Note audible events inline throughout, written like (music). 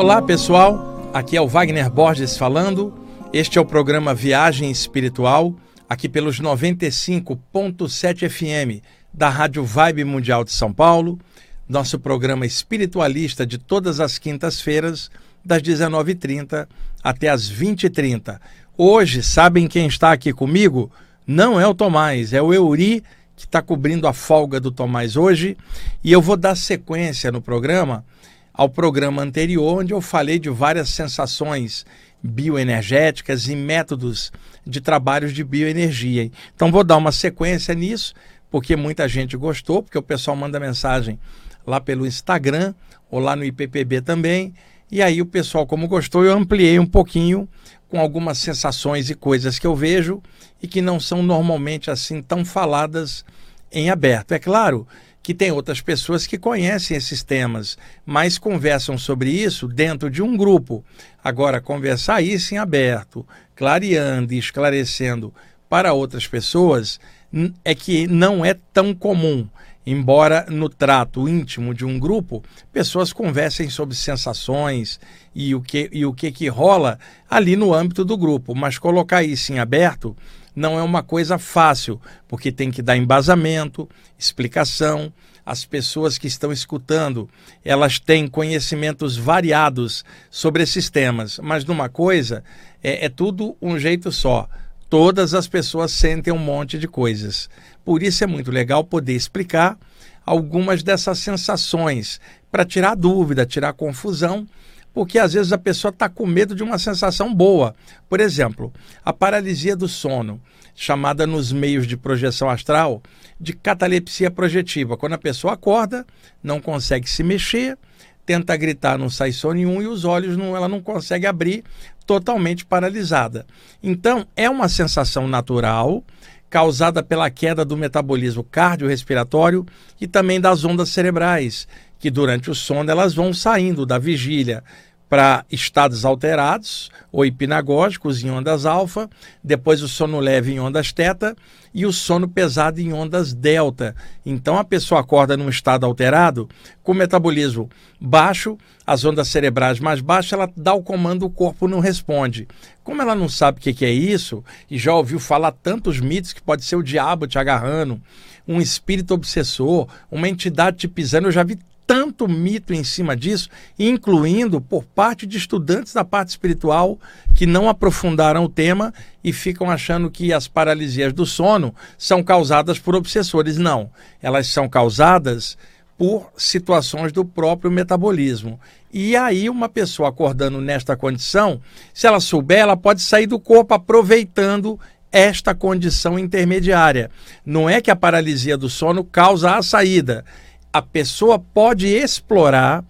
Olá pessoal, aqui é o Wagner Borges falando. Este é o programa Viagem Espiritual, aqui pelos 95.7 FM da Rádio Vibe Mundial de São Paulo, nosso programa espiritualista de todas as quintas-feiras, das 19h30 até as 20h30. Hoje, sabem quem está aqui comigo? Não é o Tomás, é o Euri, que está cobrindo a folga do Tomás hoje, e eu vou dar sequência no programa ao programa anterior, onde eu falei de várias sensações bioenergéticas e métodos de trabalhos de bioenergia. Então vou dar uma sequência nisso, porque muita gente gostou, porque o pessoal manda mensagem lá pelo Instagram ou lá no IPPB também. E aí o pessoal, como gostou, eu ampliei um pouquinho com algumas sensações e coisas que eu vejo e que não são normalmente assim tão faladas em aberto. É claro que tem outras pessoas que conhecem esses temas, mas conversam sobre isso dentro de um grupo. Agora, conversar isso em aberto, clareando e esclarecendo para outras pessoas, é que não é tão comum. Embora no trato íntimo de um grupo, pessoas conversem sobre sensações e o que, e o que, que rola ali no âmbito do grupo, mas colocar isso em aberto não é uma coisa fácil, porque tem que dar embasamento, explicação. As pessoas que estão escutando, elas têm conhecimentos variados sobre esses temas, mas numa coisa é, é tudo um jeito só. Todas as pessoas sentem um monte de coisas. Por isso é muito legal poder explicar algumas dessas sensações para tirar dúvida, tirar confusão porque às vezes a pessoa está com medo de uma sensação boa. Por exemplo, a paralisia do sono, chamada nos meios de projeção astral de catalepsia projetiva. Quando a pessoa acorda, não consegue se mexer, tenta gritar, não sai som nenhum e os olhos não, ela não consegue abrir, totalmente paralisada. Então, é uma sensação natural causada pela queda do metabolismo cardiorrespiratório e também das ondas cerebrais, que durante o sono elas vão saindo da vigília para estados alterados ou hipnagógicos em ondas alfa, depois o sono leve em ondas teta e o sono pesado em ondas delta. Então a pessoa acorda num estado alterado, com metabolismo baixo, as ondas cerebrais mais baixas, ela dá o comando, o corpo não responde. Como ela não sabe o que é isso, e já ouviu falar tantos mitos que pode ser o diabo te agarrando, um espírito obsessor, uma entidade te pisando, eu já vi tanto mito em cima disso, incluindo por parte de estudantes da parte espiritual que não aprofundaram o tema e ficam achando que as paralisias do sono são causadas por obsessores. Não, elas são causadas por situações do próprio metabolismo. E aí, uma pessoa acordando nesta condição, se ela souber, ela pode sair do corpo aproveitando esta condição intermediária. Não é que a paralisia do sono causa a saída a pessoa pode explorar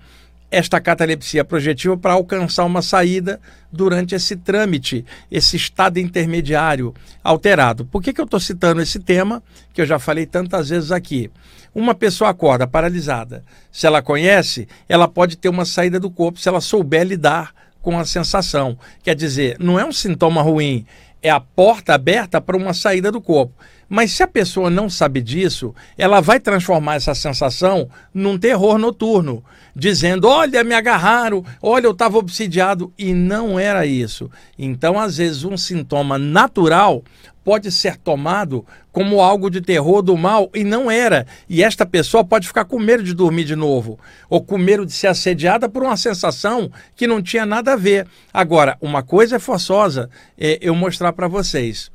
esta catalepsia projetiva para alcançar uma saída durante esse trâmite, esse estado intermediário alterado. Por que, que eu estou citando esse tema, que eu já falei tantas vezes aqui? Uma pessoa acorda paralisada. Se ela conhece, ela pode ter uma saída do corpo se ela souber lidar com a sensação. Quer dizer, não é um sintoma ruim, é a porta aberta para uma saída do corpo. Mas se a pessoa não sabe disso, ela vai transformar essa sensação num terror noturno, dizendo: Olha, me agarraram, olha, eu estava obsidiado. E não era isso. Então, às vezes, um sintoma natural pode ser tomado como algo de terror do mal e não era. E esta pessoa pode ficar com medo de dormir de novo ou com medo de ser assediada por uma sensação que não tinha nada a ver. Agora, uma coisa é forçosa é eu mostrar para vocês.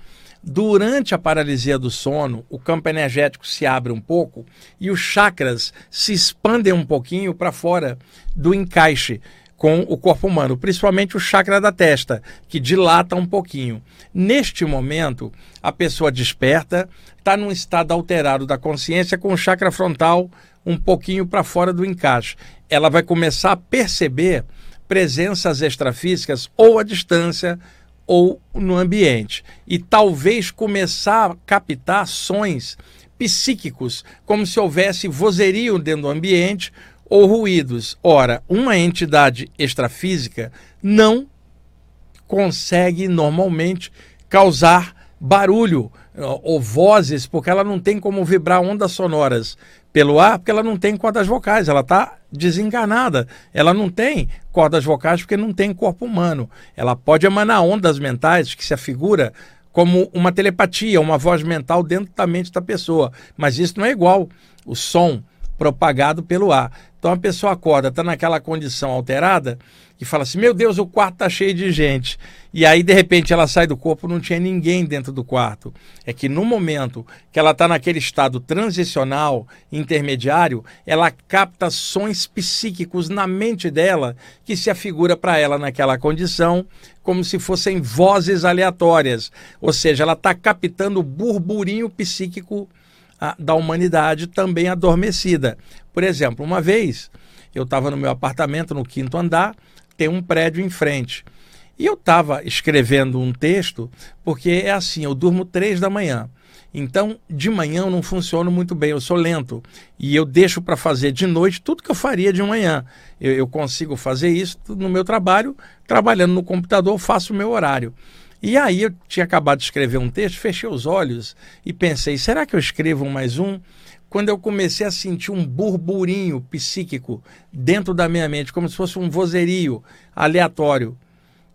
Durante a paralisia do sono, o campo energético se abre um pouco e os chakras se expandem um pouquinho para fora do encaixe com o corpo humano, principalmente o chakra da testa, que dilata um pouquinho. Neste momento, a pessoa desperta, está num estado alterado da consciência com o chakra frontal um pouquinho para fora do encaixe. Ela vai começar a perceber presenças extrafísicas ou à distância ou no ambiente. E talvez começar a captar sons psíquicos, como se houvesse vozerio dentro do ambiente ou ruídos. Ora, uma entidade extrafísica não consegue normalmente causar barulho ou vozes, porque ela não tem como vibrar ondas sonoras pelo ar, porque ela não tem cordas vocais, ela está desenganada. Ela não tem cordas vocais porque não tem corpo humano. Ela pode emanar ondas mentais que se afigura como uma telepatia, uma voz mental dentro da mente da pessoa. Mas isso não é igual o som propagado pelo ar. Então a pessoa acorda, está naquela condição alterada e fala assim: Meu Deus, o quarto está cheio de gente. E aí, de repente, ela sai do corpo, não tinha ninguém dentro do quarto. É que no momento que ela está naquele estado transicional, intermediário, ela capta sons psíquicos na mente dela que se afigura para ela naquela condição como se fossem vozes aleatórias. Ou seja, ela está captando o burburinho psíquico a, da humanidade também adormecida. Por exemplo, uma vez eu estava no meu apartamento no quinto andar, tem um prédio em frente. E eu estava escrevendo um texto, porque é assim, eu durmo três da manhã. Então, de manhã eu não funciono muito bem, eu sou lento. E eu deixo para fazer de noite tudo que eu faria de manhã. Eu, eu, consigo fazer isso no meu trabalho, trabalhando no computador, faço o meu horário. E aí eu tinha acabado de escrever um texto, fechei os olhos e pensei: será que eu escrevo mais um? Quando eu comecei a sentir um burburinho psíquico dentro da minha mente, como se fosse um vozerio aleatório.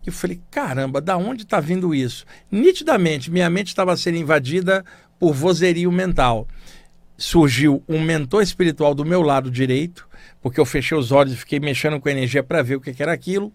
Eu falei: caramba, da onde está vindo isso? Nitidamente, minha mente estava sendo invadida por vozerio mental. Surgiu um mentor espiritual do meu lado direito, porque eu fechei os olhos e fiquei mexendo com energia para ver o que era aquilo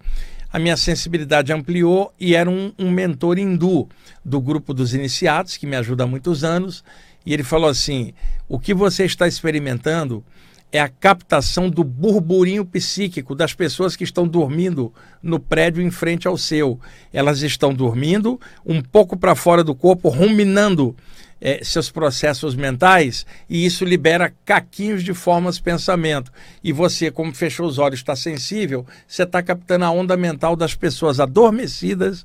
a minha sensibilidade ampliou e era um, um mentor hindu do grupo dos iniciados, que me ajuda há muitos anos, e ele falou assim: o que você está experimentando é a captação do burburinho psíquico das pessoas que estão dormindo no prédio em frente ao seu. Elas estão dormindo um pouco para fora do corpo, ruminando é, seus processos mentais e isso libera caquinhos de formas de pensamento. E você, como fechou os olhos, está sensível, você está captando a onda mental das pessoas adormecidas,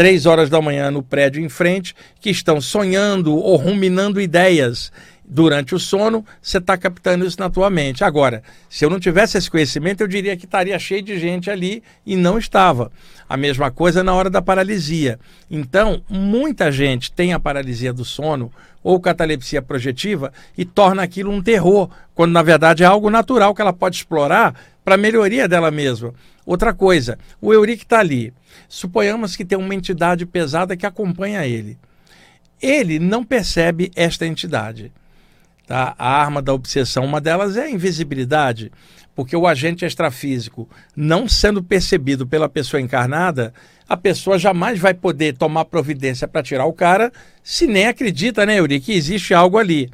três horas da manhã no prédio em frente, que estão sonhando ou ruminando ideias durante o sono, você está captando isso na tua mente. Agora, se eu não tivesse esse conhecimento, eu diria que estaria cheio de gente ali e não estava. A mesma coisa na hora da paralisia. Então, muita gente tem a paralisia do sono ou catalepsia projetiva e torna aquilo um terror, quando na verdade é algo natural que ela pode explorar para a melhoria dela mesma. Outra coisa, o Eurico está ali. Suponhamos que tem uma entidade pesada que acompanha ele. Ele não percebe esta entidade. Tá? A arma da obsessão, uma delas é a invisibilidade, porque o agente extrafísico, não sendo percebido pela pessoa encarnada, a pessoa jamais vai poder tomar providência para tirar o cara se nem acredita, né, Euri, que existe algo ali.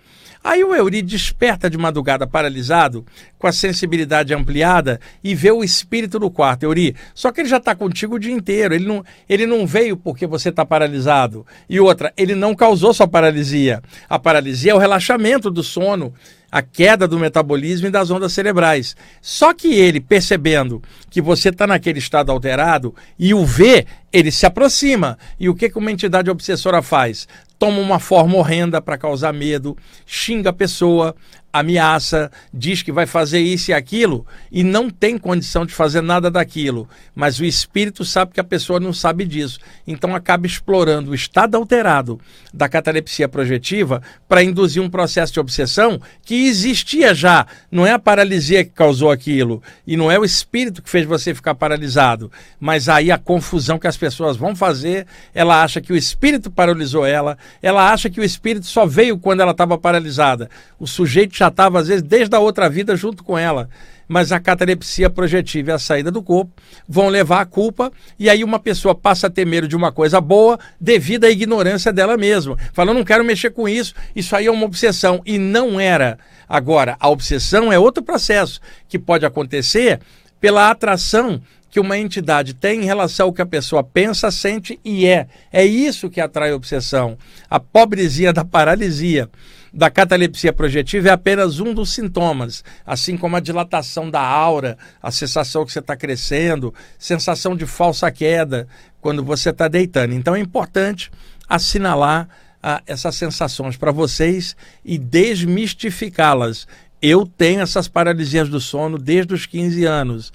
Aí o Euri desperta de madrugada paralisado, com a sensibilidade ampliada, e vê o espírito no quarto, Euri. Só que ele já está contigo o dia inteiro. Ele não, ele não veio porque você está paralisado. E outra, ele não causou sua paralisia. A paralisia é o relaxamento do sono a queda do metabolismo e das ondas cerebrais. Só que ele, percebendo que você está naquele estado alterado e o vê, ele se aproxima. E o que, que uma entidade obsessora faz? Toma uma forma horrenda para causar medo, xinga a pessoa, ameaça, diz que vai fazer isso e aquilo e não tem condição de fazer nada daquilo. Mas o espírito sabe que a pessoa não sabe disso. Então acaba explorando o estado alterado da catalepsia projetiva para induzir um processo de obsessão que existia já. Não é a paralisia que causou aquilo e não é o espírito que fez você ficar paralisado. Mas aí a confusão que as pessoas vão fazer, ela acha que o espírito paralisou ela, ela acha que o espírito só veio quando ela estava paralisada. O sujeito já já estava, às vezes, desde a outra vida junto com ela. Mas a catalepsia projetiva e a saída do corpo vão levar a culpa, e aí uma pessoa passa a ter medo de uma coisa boa devido à ignorância dela mesma. Fala, não quero mexer com isso, isso aí é uma obsessão. E não era. Agora, a obsessão é outro processo que pode acontecer pela atração que uma entidade tem em relação ao que a pessoa pensa, sente e é. É isso que atrai a obsessão. A pobrezinha da paralisia da catalepsia projetiva é apenas um dos sintomas, assim como a dilatação da aura, a sensação que você está crescendo, sensação de falsa queda quando você está deitando. Então é importante assinalar ah, essas sensações para vocês e desmistificá-las. Eu tenho essas paralisias do sono desde os 15 anos.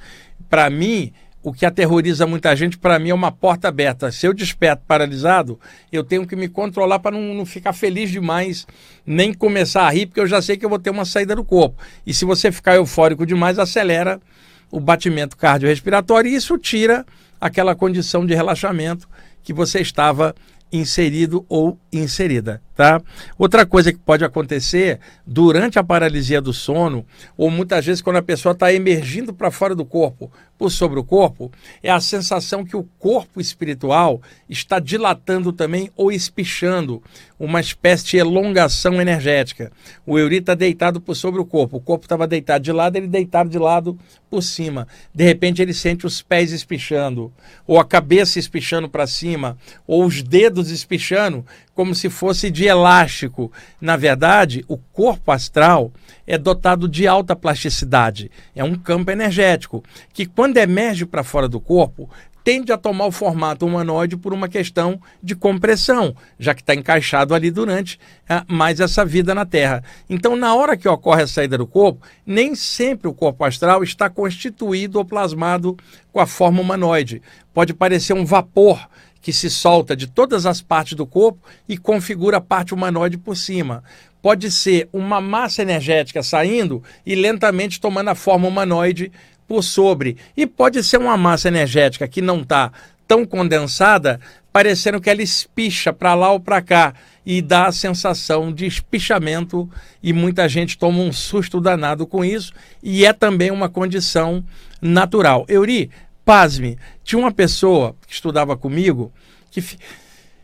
Para mim, o que aterroriza muita gente, para mim, é uma porta aberta. Se eu desperto paralisado, eu tenho que me controlar para não, não, ficar feliz demais, nem começar a rir, porque eu já sei que eu vou ter uma saída do corpo. E se você ficar eufórico demais, acelera o batimento cardiorrespiratório e isso tira aquela condição de relaxamento que você estava inserido ou inserida, tá? Outra coisa que pode acontecer durante a paralisia do sono, ou muitas vezes quando a pessoa está emergindo para fora do corpo por sobre o corpo, é a sensação que o corpo espiritual está dilatando também ou espichando, uma espécie de elongação energética. O Euri está deitado por sobre o corpo, o corpo estava deitado de lado, ele deitado de lado por cima. De repente ele sente os pés espichando, ou a cabeça espichando para cima, ou os dedos espichando, como se fosse de elástico. Na verdade, o corpo astral é dotado de alta plasticidade. É um campo energético que, quando emerge para fora do corpo, tende a tomar o formato humanoide por uma questão de compressão, já que está encaixado ali durante ah, mais essa vida na Terra. Então, na hora que ocorre a saída do corpo, nem sempre o corpo astral está constituído ou plasmado com a forma humanoide. Pode parecer um vapor que se solta de todas as partes do corpo e configura a parte humanoide por cima. Pode ser uma massa energética saindo e lentamente tomando a forma humanoide por sobre. E pode ser uma massa energética que não está tão condensada, parecendo que ela espicha para lá ou para cá e dá a sensação de espichamento e muita gente toma um susto danado com isso e é também uma condição natural. Euri, pasme, tinha uma pessoa que estudava comigo que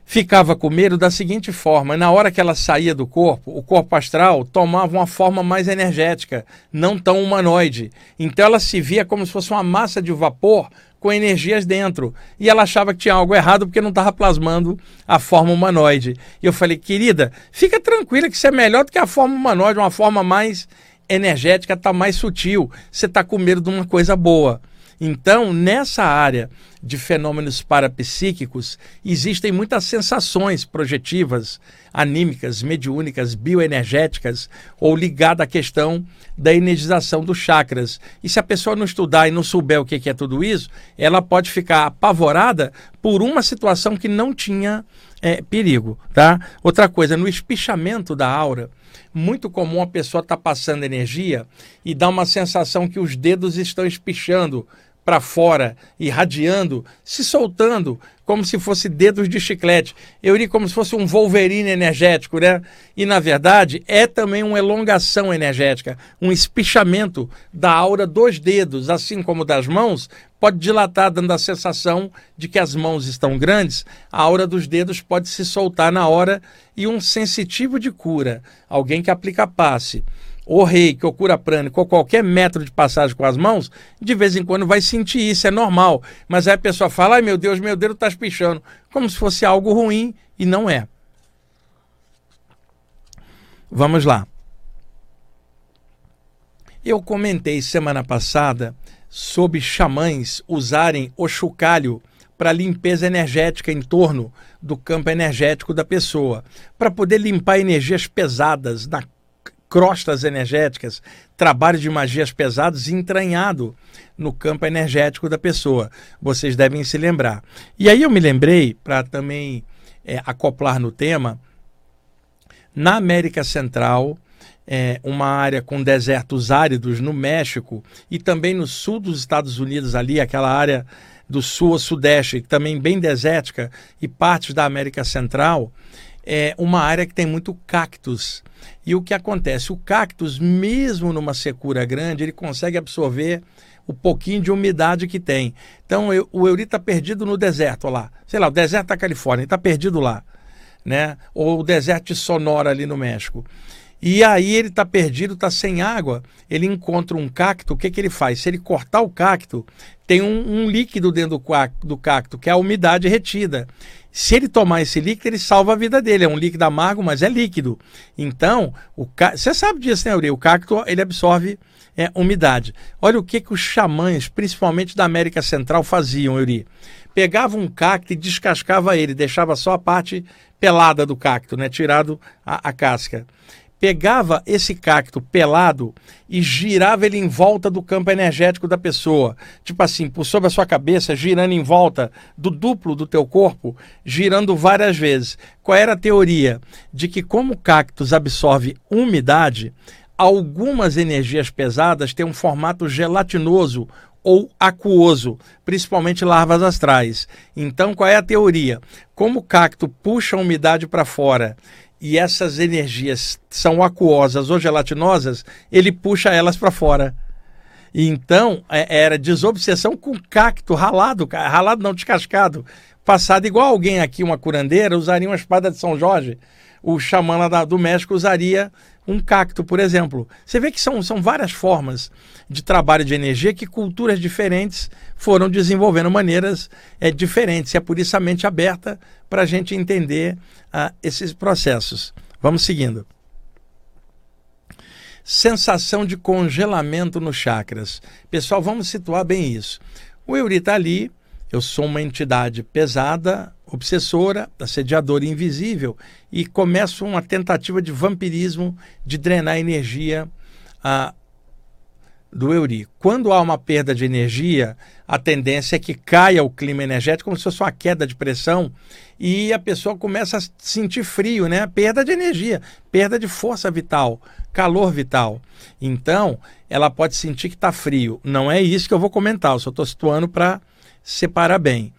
ficava com medo da seguinte forma: na hora que ela saía do corpo, o corpo astral tomava uma forma mais energética, não tão humanoide. Então ela se via como se fosse uma massa de vapor com energias dentro. E ela achava que tinha algo errado porque não estava plasmando a forma humanoide. E eu falei, querida, fica tranquila que isso é melhor do que a forma humanoide, uma forma mais energética, está mais sutil. Você está com medo de uma coisa boa. Então, nessa área de fenômenos parapsíquicos, existem muitas sensações projetivas, anímicas, mediúnicas, bioenergéticas ou ligadas à questão da energização dos chakras. E se a pessoa não estudar e não souber o que é tudo isso, ela pode ficar apavorada por uma situação que não tinha é, perigo, tá? Outra coisa, no espichamento da aura, muito comum a pessoa estar tá passando energia e dá uma sensação que os dedos estão espichando para fora, irradiando, se soltando, como se fosse dedos de chiclete. Eu iria como se fosse um Wolverine energético, né? E na verdade é também uma elongação energética, um espichamento da aura dos dedos, assim como das mãos, pode dilatar, dando a sensação de que as mãos estão grandes, a aura dos dedos pode se soltar na hora e um sensitivo de cura, alguém que aplica passe o reiki, ou cura prânica, ou qualquer método de passagem com as mãos, de vez em quando vai sentir isso, é normal. Mas aí a pessoa fala, ai meu Deus, meu dedo está espichando, como se fosse algo ruim, e não é. Vamos lá. Eu comentei semana passada sobre xamãs usarem o chocalho para limpeza energética em torno do campo energético da pessoa, para poder limpar energias pesadas na crostas energéticas, trabalho de magias pesadas entranhado no campo energético da pessoa. Vocês devem se lembrar. E aí eu me lembrei, para também é, acoplar no tema, na América Central, é, uma área com desertos áridos no México e também no sul dos Estados Unidos, ali, aquela área do sul ao sudeste, também bem desértica, e partes da América Central, é uma área que tem muito cactos. E o que acontece? O cactus, mesmo numa secura grande, ele consegue absorver o pouquinho de umidade que tem. Então, eu, o Euri está perdido no deserto lá. Sei lá, o deserto da Califórnia, está perdido lá. Né? Ou o deserto de Sonora ali no México. E aí ele está perdido, está sem água. Ele encontra um cacto, o que, que ele faz? Se ele cortar o cacto, tem um, um líquido dentro do, do cacto, que é a umidade retida. Se ele tomar esse líquido, ele salva a vida dele. É um líquido amargo, mas é líquido. Então, você sabe disso, né, Uri? O cacto ele absorve é, umidade. Olha o que, que os xamãs, principalmente da América Central, faziam, Uri. Pegavam um cacto e descascava ele, deixava só a parte pelada do cacto, né? tirado a, a casca pegava esse cacto pelado e girava ele em volta do campo energético da pessoa. Tipo assim, por sobre a sua cabeça, girando em volta do duplo do teu corpo, girando várias vezes. Qual era a teoria? De que como o cactus absorve umidade, algumas energias pesadas têm um formato gelatinoso ou aquoso, principalmente larvas astrais. Então, qual é a teoria? Como o cacto puxa a umidade para fora e essas energias são aquosas ou gelatinosas, ele puxa elas para fora. Então, é, era desobsessão com cacto ralado, ralado não, descascado, passado igual alguém aqui, uma curandeira, usaria uma espada de São Jorge, o xamã lá do México usaria um cacto, por exemplo. Você vê que são, são várias formas de trabalho de energia que culturas diferentes foram desenvolvendo maneiras é, diferentes. E é por isso a mente aberta para a gente entender uh, esses processos. Vamos seguindo. Sensação de congelamento nos chakras. Pessoal, vamos situar bem isso. O Euri está ali, eu sou uma entidade pesada, obsessora, assediadora invisível, e começo uma tentativa de vampirismo de drenar energia uh, do Euri. Quando há uma perda de energia, a tendência é que caia o clima energético como se fosse uma queda de pressão e a pessoa começa a sentir frio, né? Perda de energia, perda de força vital, calor vital. Então, ela pode sentir que está frio. Não é isso que eu vou comentar, eu só estou situando para separar bem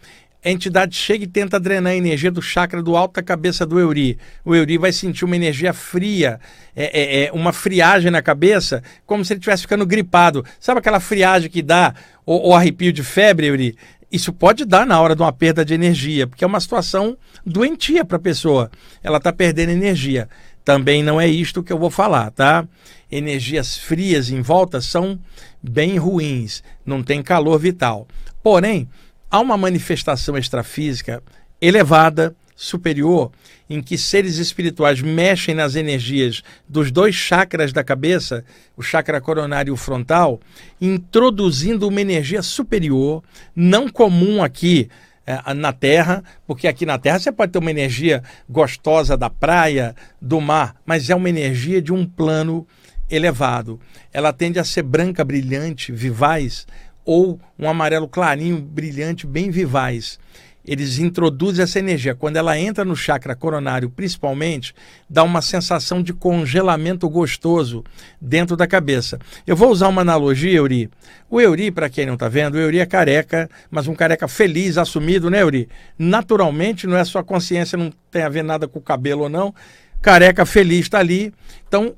a entidade chega e tenta drenar a energia do chakra do alto da cabeça do Euri. O Euri vai sentir uma energia fria, é, é, é uma friagem na cabeça, como se ele estivesse ficando gripado. Sabe aquela friagem que dá, o, o arrepio de febre, Euri? Isso pode dar na hora de uma perda de energia, porque é uma situação doentia para a pessoa. Ela está perdendo energia. Também não é isto que eu vou falar, tá? Energias frias em volta são bem ruins, não tem calor vital. Porém, há uma manifestação extrafísica elevada, superior, em que seres espirituais mexem nas energias dos dois chakras da cabeça, o chakra coronário e o frontal, introduzindo uma energia superior, não comum aqui é, na Terra, porque aqui na Terra você pode ter uma energia gostosa da praia, do mar, mas é uma energia de um plano elevado. Ela tende a ser branca, brilhante, vivaz, ou um amarelo clarinho, brilhante, bem vivaz. Eles introduzem essa energia. Quando ela entra no chakra coronário, principalmente, dá uma sensação de congelamento gostoso dentro da cabeça. Eu vou usar uma analogia, Euri. O Euri, para quem não está vendo, o Euri é careca, mas um careca feliz, assumido, né, Euri? Naturalmente, não é sua consciência, não tem a ver nada com o cabelo ou não. Careca feliz está ali. Então,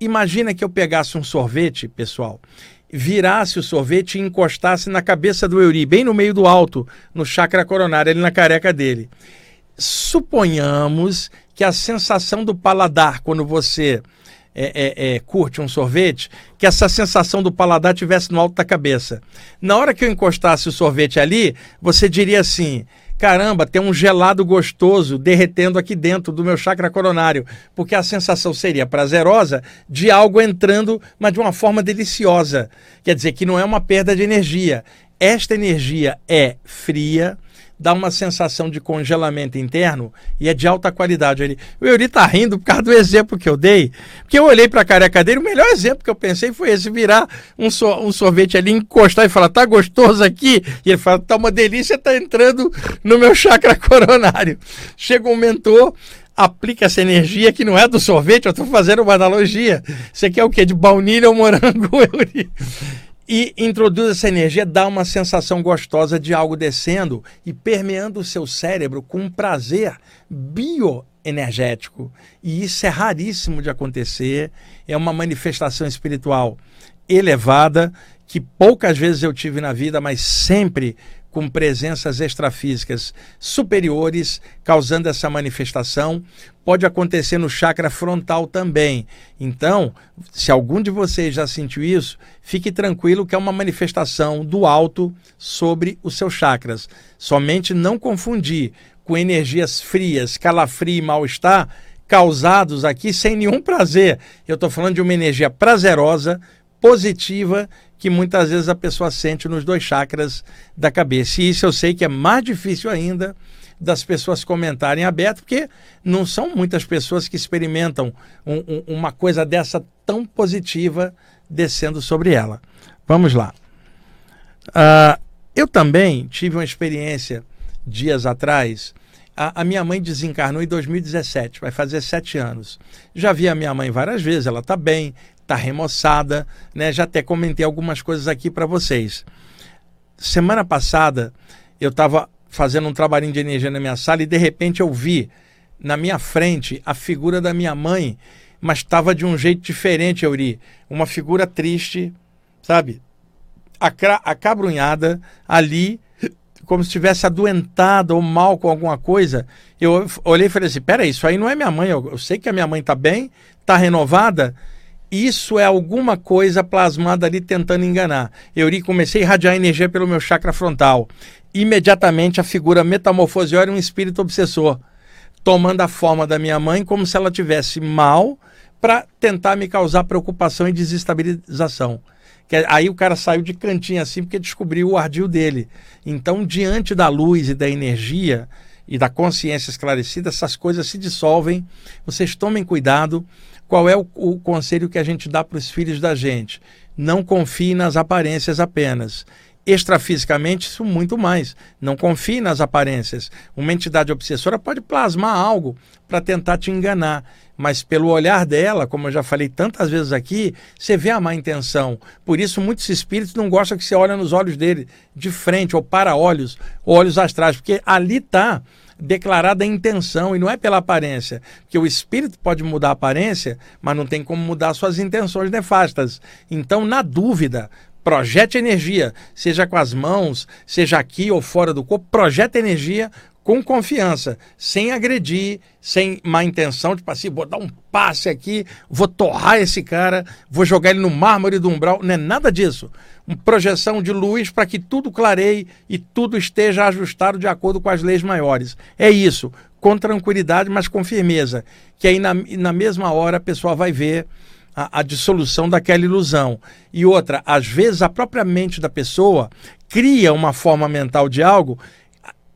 imagina que eu pegasse um sorvete, pessoal, virasse o sorvete e encostasse na cabeça do Euri, bem no meio do alto, no chakra coronário, ali na careca dele. Suponhamos que a sensação do paladar, quando você é, é, é, curte um sorvete, que essa sensação do paladar tivesse no alto da cabeça. Na hora que eu encostasse o sorvete ali, você diria assim: caramba, tem um gelado gostoso derretendo aqui dentro do meu chakra coronário, porque a sensação seria prazerosa de algo entrando, mas de uma forma deliciosa. Quer dizer que não é uma perda de energia. Esta energia é fria, dá uma sensação de congelamento interno e é de alta qualidade. Ele, o Euri está rindo por causa do exemplo que eu dei, porque eu olhei para a careca dele, o melhor exemplo que eu pensei foi esse, virar um, so, um sorvete ali, encostar e falar, tá gostoso aqui? E ele fala, tá uma delícia, tá entrando no meu chakra (laughs) coronário. Chega um mentor, aplica essa energia que não é do sorvete, eu estou fazendo uma analogia. Você quer o quê? De baunilha ou morango, (laughs) Euri? E introduz essa energia, dá uma sensação gostosa de algo descendo e permeando o seu cérebro com um prazer bioenergético. E isso é raríssimo de acontecer, é uma manifestação espiritual elevada que poucas vezes eu tive na vida, mas sempre com presenças extrafísicas superiores, causando essa manifestação. Pode acontecer no chakra frontal também. Então, se algum de vocês já sentiu isso, fique tranquilo que é uma manifestação do alto sobre os seus chakras. Somente não confundir com energias frias, calafrio e mal-estar causados aqui sem nenhum prazer. Eu estou falando de uma energia prazerosa, positiva que muitas vezes a pessoa sente nos dois chakras da cabeça. E isso eu sei que é mais difícil ainda das pessoas comentarem aberto, porque não são muitas pessoas que experimentam um, um, uma coisa dessa tão positiva descendo sobre ela. Vamos lá. Uh, eu também tive uma experiência dias atrás. A, a, minha mãe desencarnou em 2017, vai fazer sete anos. Já vi a minha mãe várias vezes, ela está bem, está remoçada, né? Já até comentei algumas coisas aqui para vocês. Semana passada eu estava fazendo um trabalhinho de energia na minha sala e de repente eu vi na minha frente a figura da minha mãe, mas estava de um jeito diferente, Euri. Uma figura triste, sabe? Acabrunhada ali, como se estivesse adoentada ou mal com alguma coisa. Eu olhei e falei assim: peraí, isso aí não é minha mãe. Eu, eu sei que a minha mãe está bem, está renovada. Isso é alguma coisa plasmada ali tentando enganar. Eu comecei a irradiar energia pelo meu chakra frontal imediatamente a figura metamorfoseou era um espírito obsessor, tomando a forma da minha mãe como se ela tivesse mal para tentar me causar preocupação e desestabilização. Que aí o cara saiu de cantinho assim porque descobriu o ardil dele. Então, diante da luz e da energia e da consciência esclarecida, essas coisas se dissolvem. Vocês tomem cuidado. Qual é o, o conselho que a gente dá para os filhos da gente? Não confie nas aparências apenas extrafisicamente, isso muito mais. Não confie nas aparências. Uma entidade obsessora pode plasmar algo para tentar te enganar, mas pelo olhar dela, como eu já falei tantas vezes aqui, você vê a má intenção. Por isso, muitos espíritos não gostam que você olhe nos olhos dele de frente, ou para olhos, ou olhos astrais, porque ali está declarada a intenção e não é pela aparência. Porque o espírito pode mudar a aparência, mas não tem como mudar suas intenções nefastas. Então, na dúvida, projete energia, seja com as mãos, seja aqui ou fora do corpo, projeta energia com confiança, sem agredir, sem má intenção, tipo assim, vou dar um passe aqui, vou torrar esse cara, vou jogar ele no mármore do umbral, não é nada disso. Uma projeção de luz para que tudo clareie e tudo esteja ajustado de acordo com as leis maiores. É isso, com tranquilidade, mas com firmeza, que aí na, na mesma hora a pessoa vai ver a, a dissolução daquela ilusão. E outra, às vezes a própria mente da pessoa cria uma forma mental de algo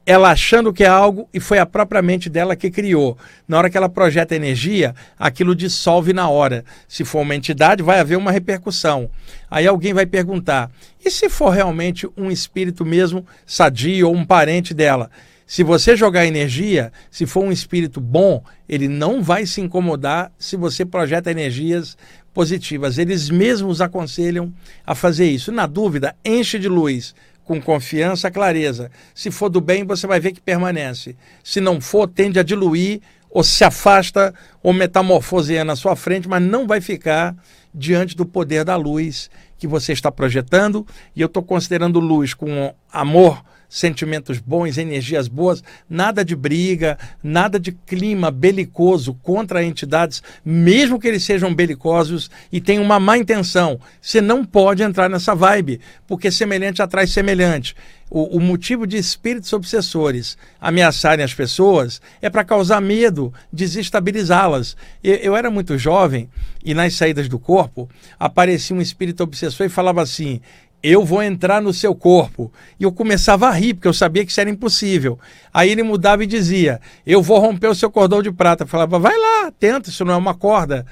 ela achando que é algo e foi a própria mente dela que criou. Na hora que ela projeta energia, aquilo dissolve na hora. Se for uma entidade, vai haver uma repercussão. Aí alguém vai perguntar: e se for realmente um espírito mesmo sadio ou um parente dela? Se você jogar energia, se for um espírito bom, ele não vai se incomodar se você projeta energias positivas. Eles mesmos aconselham a fazer isso. Na dúvida, enche de luz, com confiança, clareza. Se for do bem, você vai ver que permanece. Se não for, tende a diluir ou se afasta ou metamorfoseia na sua frente, mas não vai ficar diante do poder da luz que você está projetando. E eu estou considerando luz com amor sentimentos bons, energias boas, nada de briga, nada de clima belicoso contra entidades, mesmo que eles sejam belicosos e tenham uma má intenção. Você não pode entrar nessa vibe, porque semelhante atrai semelhante. O, o, motivo de espíritos obsessores ameaçarem as pessoas é para causar medo, desestabilizá-las. Eu, eu, era muito jovem e nas saídas do corpo aparecia um espírito obsessor e falava assim: eu vou entrar no seu corpo. E eu começava a rir, porque eu sabia que isso era impossível. Aí ele mudava e dizia: Eu vou romper o seu cordão de prata. Eu falava: Vai lá, tenta, isso não é uma corda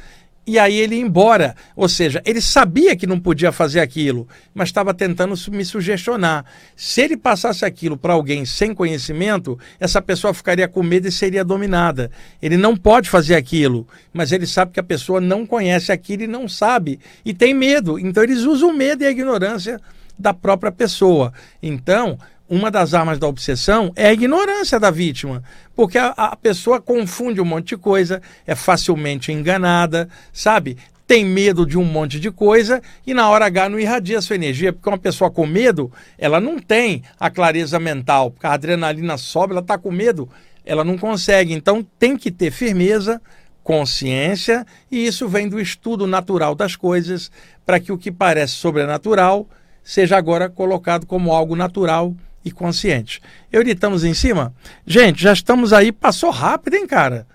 e aí ele ia embora. Ou seja, ele sabia que não podia fazer aquilo, mas estava tentando me sugestionar. Se ele passasse aquilo para alguém sem conhecimento, essa pessoa ficaria com medo e seria dominada. Ele não pode fazer aquilo, mas ele sabe que a pessoa não conhece aquilo e não sabe e tem medo. Então eles usam o medo e a ignorância da própria pessoa. Então, uma das armas da obsessão é a ignorância da vítima, porque a, a, pessoa confunde um monte de coisa, é facilmente enganada, sabe? Tem medo de um monte de coisa e na hora H não irradia sua energia, porque uma pessoa com medo, ela não tem a clareza mental, porque a adrenalina sobe, ela está com medo, ela não consegue. Então tem que ter firmeza, consciência, e isso vem do estudo natural das coisas, para que o que parece sobrenatural seja agora colocado como algo natural e consciente. Euritamos em cima? Gente, já estamos aí, passou rápido, hein, cara?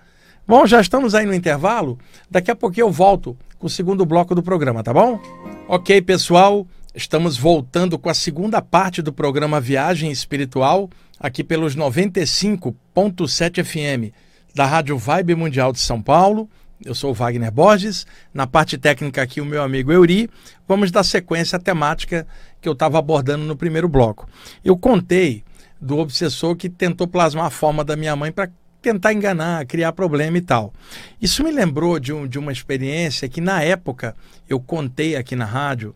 Bom, já estamos aí no intervalo. Daqui a pouquinho eu volto com o segundo bloco do programa, tá bom? Ok, pessoal, Estamos voltando com a segunda parte do programa Viagem Espiritual, aqui pelos 95.7 FM da Rádio Vibe Mundial de São Paulo. Eu sou o Wagner Borges, na parte técnica aqui o meu amigo Euri. Vamos dar sequência à temática que eu estava abordando no primeiro bloco. Eu contei do obsessor que tentou plasmar a forma da minha mãe para tentar enganar, criar problema e tal. Isso me lembrou de, um, de uma experiência que na época eu contei aqui na rádio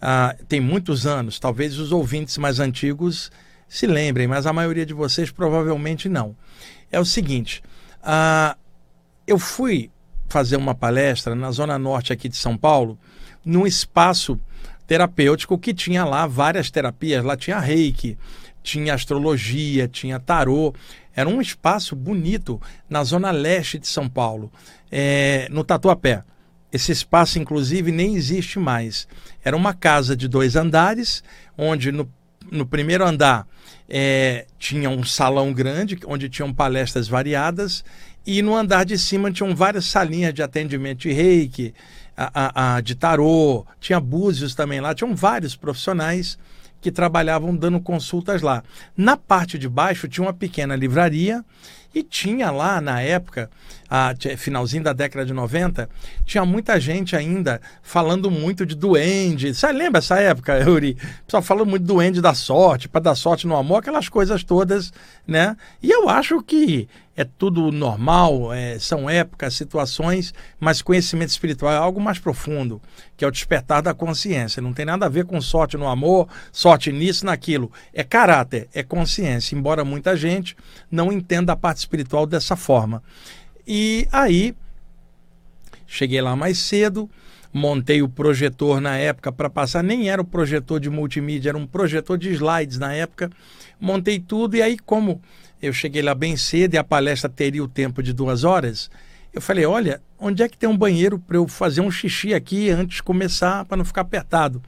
ah, tem muitos anos, talvez os ouvintes mais antigos se lembrem, mas a maioria de vocês provavelmente não. É o seguinte: ah, eu fui fazer uma palestra na Zona Norte aqui de São Paulo, num espaço terapêutico que tinha lá várias terapias. Lá tinha reiki, tinha astrologia, tinha tarô. Era um espaço bonito na Zona Leste de São Paulo, é, no Tatuapé. Esse espaço, inclusive, nem existe mais. Era uma casa de dois andares, onde no, no primeiro andar é, tinha um salão grande, onde tinham palestras variadas, e no andar de cima tinham várias salinhas de atendimento de reiki, a, a, a de tarô, tinha búzios também lá, tinham vários profissionais que trabalhavam dando consultas lá. Na parte de baixo tinha uma pequena livraria e tinha lá na época, a, finalzinho da década de 90, tinha muita gente ainda falando muito de duende. Você lembra essa época, Yuri? Pessoal falando muito de duende da sorte, para dar sorte no amor, aquelas coisas todas, né? E eu acho que é tudo normal, é, são épocas, situações, mas conhecimento espiritual é algo mais profundo, que é o despertar da consciência. Não tem nada a ver com sorte no amor, sorte nisso, naquilo. É caráter, é consciência, embora muita gente não entenda a parte espiritual dessa forma. E aí, cheguei lá mais cedo, montei o projetor na época para passar, nem era o projetor de multimídia, era um projetor de slides na época. Montei tudo e aí, como eu cheguei lá bem cedo e a palestra teria o tempo de duas horas, eu falei: olha, onde é que tem um banheiro para eu fazer um xixi aqui antes de começar, para não ficar apertado?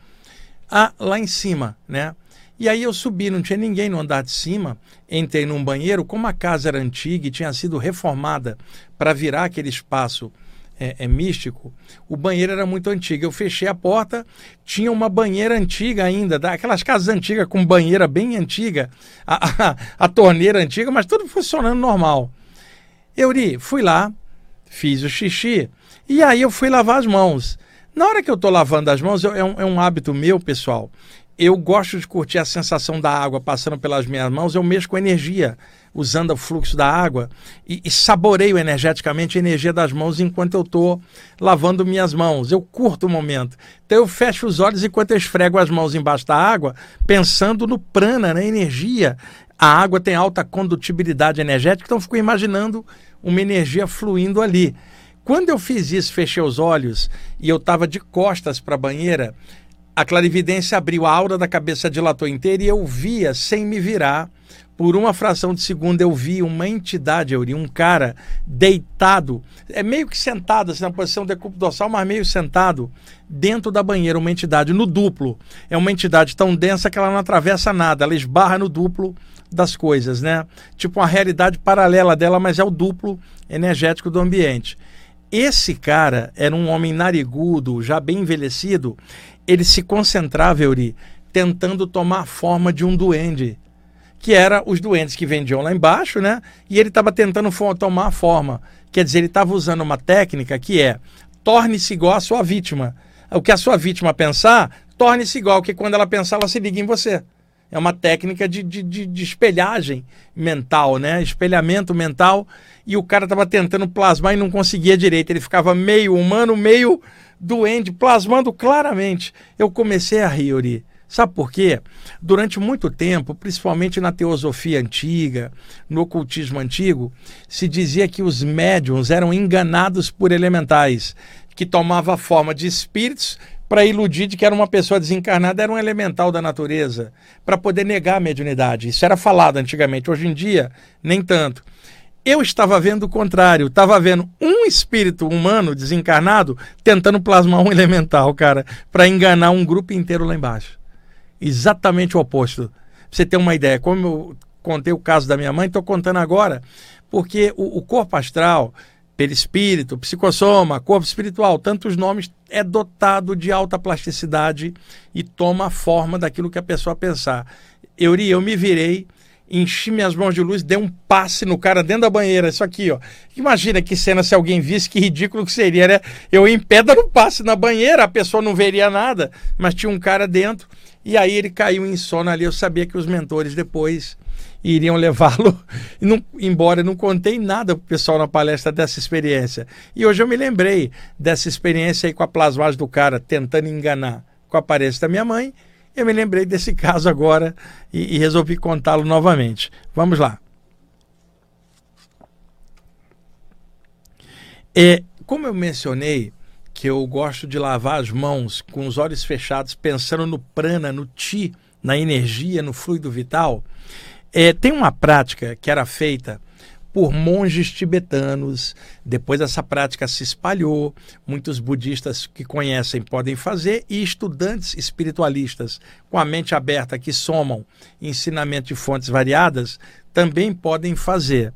Ah, lá em cima, né? E aí eu subi, não tinha ninguém no andar de cima, entrei num banheiro, como a casa era antiga e tinha sido reformada para virar aquele espaço é, é, místico, o banheiro era muito antigo. Eu fechei a porta, tinha uma banheira antiga ainda, daquelas casas antigas com banheira bem antiga, a, (laughs) a, a torneira antiga, mas tudo funcionando normal. Euri, fui lá, fiz o xixi e aí eu fui lavar as mãos. Na hora que eu estou lavando as mãos, eu, é, um, é um hábito meu, pessoal. Eu gosto de curtir a sensação da água passando pelas minhas mãos, eu mexo com energia usando o fluxo da água e, e saboreio energeticamente a energia das mãos enquanto eu estou lavando minhas mãos. Eu curto o momento. Então eu fecho os olhos enquanto eu esfrego as mãos embaixo da água, pensando no prana, na energia. A água tem alta condutibilidade energética, então eu fico imaginando uma energia fluindo ali. Quando eu fiz isso, fechei os olhos e eu estava de costas para a banheira, a clarividência abriu, a aura da cabeça dilatou inteira e eu via, sem me virar, por uma fração de segundo eu vi uma entidade, Euri, um cara deitado, é meio que sentado, assim, na posição decúbito dorsal, mas meio sentado, dentro da banheira, uma entidade no duplo. É uma entidade tão densa que ela não atravessa nada, ela esbarra no duplo das coisas, né? Tipo uma realidade paralela dela, mas é o duplo energético do ambiente. Esse cara era um homem narigudo, já bem envelhecido. Ele se concentrava, Euri, tentando tomar a forma de um duende que era os doentes que vendiam lá embaixo, né? E ele estava tentando tomar a forma. Quer dizer, ele estava usando uma técnica que é torne-se igual à sua vítima. O que a sua vítima pensar, torne-se igual, que quando ela pensar, ela se liga em você. É uma técnica de, de, de, de espelhagem mental, né? Espelhamento mental. E o cara estava tentando plasmar e não conseguia direito. Ele ficava meio humano, meio doente, plasmando claramente. Eu comecei a rir, Ori. Sabe por quê? Durante muito tempo, principalmente na teosofia antiga, no ocultismo antigo, se dizia que os médiums eram enganados por elementais, que tomava a forma de espíritos para iludir de que era uma pessoa desencarnada, era um elemental da natureza, para poder negar a mediunidade. Isso era falado antigamente, hoje em dia, nem tanto. Eu estava vendo o contrário, estava vendo um espírito humano desencarnado tentando plasmar um (laughs) elemental, cara, para enganar um grupo inteiro lá embaixo exatamente o oposto. Pra você ter uma ideia, como eu contei o caso da minha mãe, estou contando agora, porque o, o corpo astral perispírito, psicossoma, corpo espiritual, tantos nomes, é dotado de alta plasticidade e toma a forma daquilo que a pessoa pensar. Euri, eu me virei, enchi minhas mãos de luz, dei um passe no cara dentro da banheira, isso aqui, ó. Imagina que cena se alguém visse, que ridículo que seria, né? Eu em pé dando um passe na banheira, a pessoa não veria nada, mas tinha um cara dentro, e aí ele caiu em sono ali, eu sabia que os mentores depois iriam (laughs) levá-lo, embora não contei nada para o pessoal na palestra dessa experiência. E hoje eu me lembrei dessa experiência aí com a plasmagem do cara tentando enganar com a aparência da minha mãe. Eu me lembrei desse (laughs) caso agora e, e resolvi contá-lo novamente. Vamos lá. É, como eu mencionei que eu gosto de lavar as mãos com os olhos fechados, pensando no prana, no ti, na energia, no fluido vital, é, tem uma prática que era feita por monges tibetanos. Depois essa prática se espalhou, muitos budistas que conhecem podem fazer e estudantes espiritualistas com a mente aberta que somam ensinamento de fontes variadas também podem fazer.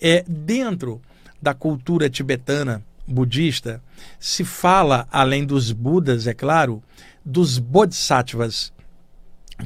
É dentro da cultura tibetana budista se fala além dos budas, é claro, dos bodhisattvas,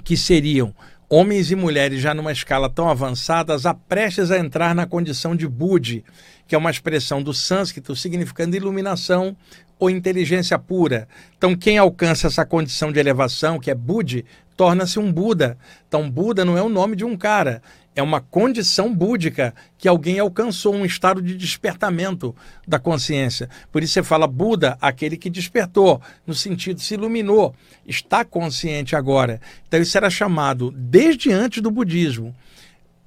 que seriam homens e mulheres já numa escala tão avançada, já prestes a entrar na condição de Budi, que é uma expressão do sânscrito significando iluminação ou inteligência pura. Então, quem alcança essa condição de elevação, que é Budi, torna-se um Buda. Então, Buda não é o nome de um cara, é uma condição búdica que alguém alcançou, um estado de despertamento da consciência. Por isso você fala Buda, aquele que despertou, no sentido se iluminou, está consciente agora. Então isso era chamado, desde antes do budismo,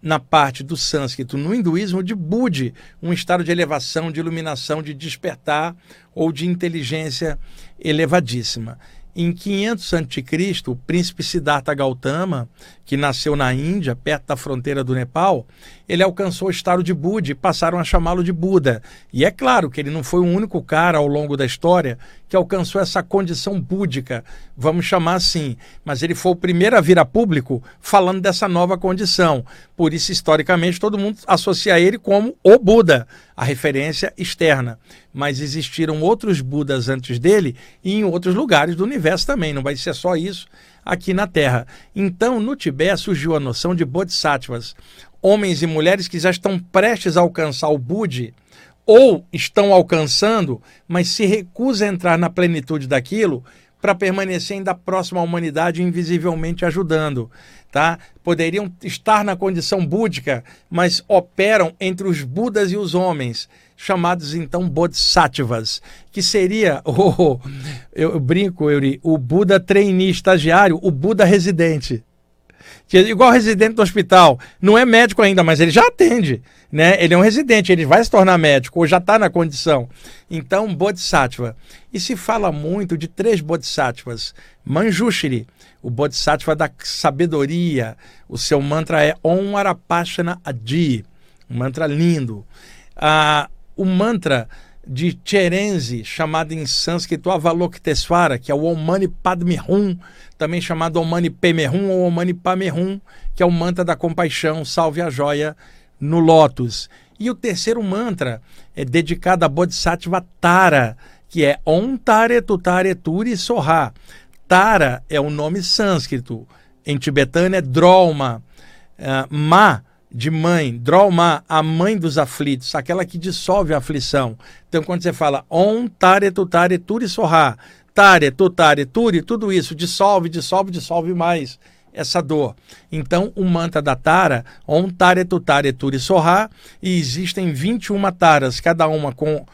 na parte do sânscrito, no hinduísmo, de Budi, um estado de elevação, de iluminação, de despertar ou de inteligência elevadíssima. Em 500 a.C., o príncipe Siddhartha Gautama, que nasceu na Índia, perto da fronteira do Nepal, ele alcançou o estado de Buda e passaram a chamá-lo de Buda. E é claro que ele não foi o único cara ao longo da história que alcançou essa condição búdica, vamos chamar assim. Mas ele foi o primeiro a vir a público falando dessa nova condição. Por isso, historicamente, todo mundo associa ele como o Buda, a referência externa. Mas existiram outros Budas antes dele e em outros lugares do universo também. Não vai ser só isso aqui na Terra. Então, no Tibete surgiu a noção de bodhisattvas, homens e mulheres que já estão prestes a alcançar o Budi ou estão alcançando, mas se recusa a entrar na plenitude daquilo para permanecer ainda próximo à humanidade, invisivelmente ajudando. Tá? Poderiam estar na condição búdica, mas operam entre os Budas e os homens, chamados então Bodhisattvas, que seria, (laughs) oh, eu brinco, Euri, o Buda trainee estagiário, o Buda residente. É igual residente do hospital. Não é médico ainda, mas ele já atende. Né? Ele é um residente, ele vai se tornar médico, ou já está na condição. Então, Bodhisattva. E se fala muito de três Bodhisattvas. Manjushri, o Bodhisattva da sabedoria. O seu mantra é Om Arapashana Adi. Um mantra lindo. Ah, o mantra de Cherenzi, chamado em sânscrito Avalokitesvara, que é o Om Mani Padme Hum, também chamado Om Mani Hum ou Om Mani Padme Hum, que é o mantra da compaixão, salve a joia no lótus. E o terceiro mantra é dedicado a Bodhisattva Tara, que é Om Tare Tutare Turi Soha. Tara é o nome sânscrito, em tibetano é Drolma. Uh, ma de mãe, Drolma, a mãe dos aflitos, aquela que dissolve a aflição. Então, quando você fala Om Tare Tutare Turi Soha, Tare Tutare Turi, tudo isso dissolve, dissolve, dissolve mais essa dor. Então, o mantra da Tara, Om Tare Tutare Turi Soha, e existem 21 taras, cada uma com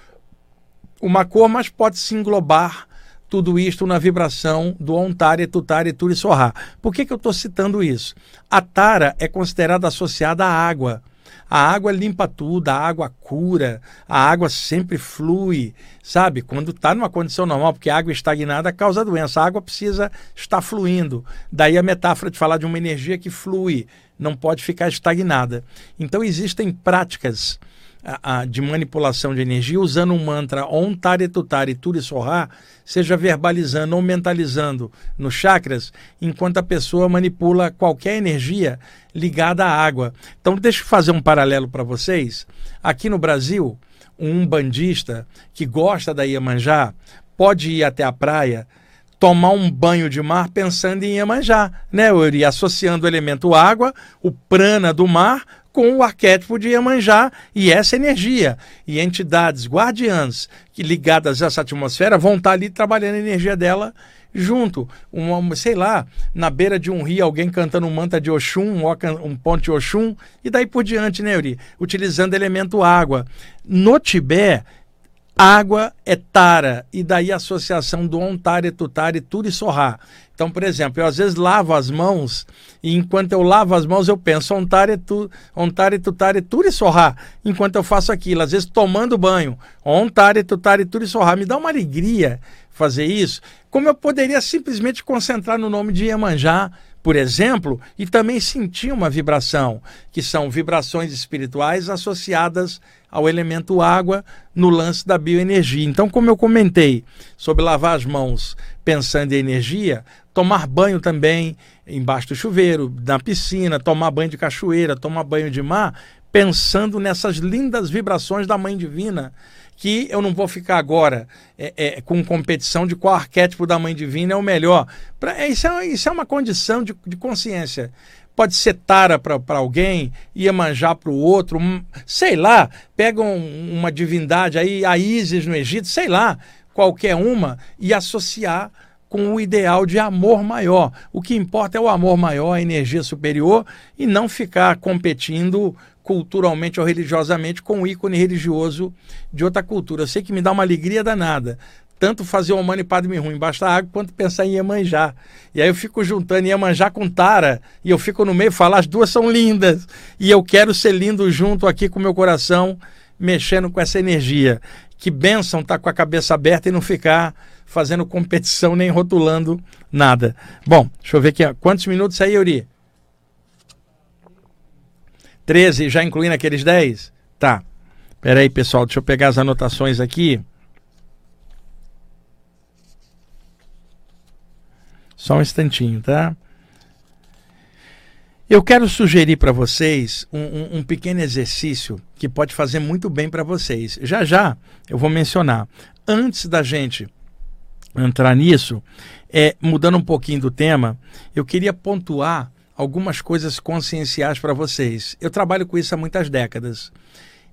uma cor, mas pode se englobar tudo isto na vibração do Ontare, Tutare, Turi Sorra. Por que, que eu estou citando isso? A Tara é considerada associada à água. A água limpa tudo, a água cura, a água sempre flui, sabe? Quando está numa condição normal, porque a água estagnada causa doença, a água precisa estar fluindo. Daí a metáfora de falar de uma energia que flui, não pode ficar estagnada. Então existem práticas a, a, de manipulação de energia usando um mantra Om Tare Tutare Turi Soha, seja verbalizando ou mentalizando nos chakras, enquanto a pessoa manipula qualquer energia ligada à água. Então, deixa eu fazer um paralelo para vocês. Aqui no Brasil, um bandista que gosta da Iemanjá pode ir até a praia tomar um banho de mar pensando em Iemanjá, né? Eu iria associando o elemento água, o prana do mar, com o arquétipo de Iemanjá e essa energia. E entidades guardiãs que ligadas a essa atmosfera vão estar ali trabalhando a energia dela junto. Uma, sei lá, na beira de um rio, alguém cantando um manta de Oxum, um, ponte Oxum, e daí por diante, né, Yuri? Utilizando elemento água. No Tibete, Água é Tara, e daí a associação do Ontare, Tutare, Turi Sorrá. Então, por exemplo, eu às vezes lavo as mãos, e enquanto eu lavo as mãos, eu penso Ontare, tu, ontare Tutare, Turi Sorrá, enquanto eu faço aquilo, às vezes tomando banho. Ontare, Tutare, Turi Sorrá. Me dá uma alegria fazer isso, como eu poderia simplesmente concentrar no nome de Iemanjá, por exemplo, e também sentir uma vibração, que são vibrações espirituais associadas ao elemento água no lance da bioenergia. Então, como eu comentei sobre lavar as mãos pensando em energia, tomar banho também embaixo do chuveiro, na piscina, tomar banho de cachoeira, tomar banho de mar, pensando nessas lindas vibrações da Mãe Divina que eu não vou ficar agora é, é, com competição de qual arquétipo da Mãe Divina é o melhor. Pra, é, isso, é, isso é uma condição de, de consciência. Pode ser Tara para alguém, Iemanjá para o outro, um, sei lá, pegam um, uma divindade aí, a Isis no Egito, sei lá, qualquer uma, e associar com o ideal de amor maior. O que importa é o amor maior, a energia superior, e não ficar competindo culturalmente ou religiosamente com o ícone religioso de outra cultura. Eu sei que me dá uma alegria danada. Tanto fazer o Mano e Padre Rum embaixo da água, quanto pensar em Iemanjá. E aí eu fico juntando Iemanjá com Tara, e eu fico no meio e falo, as duas são lindas. E eu quero ser lindo junto aqui com o meu coração, mexendo com essa energia. Que benção estar tá com a cabeça aberta e não ficar fazendo competição nem rotulando nada. Bom, deixa eu ver aqui. Quantos minutos aí, Yuri? 13, já incluindo aqueles 10? Tá. Pera aí, pessoal, deixa eu pegar as anotações aqui. Só um instantinho, tá? Eu quero sugerir para vocês um, um, um, pequeno exercício que pode fazer muito bem para vocês. Já já eu vou mencionar. Antes da gente entrar nisso, é, mudando um pouquinho do tema, eu queria pontuar algumas coisas conscienciais para vocês. Eu trabalho com isso há muitas décadas.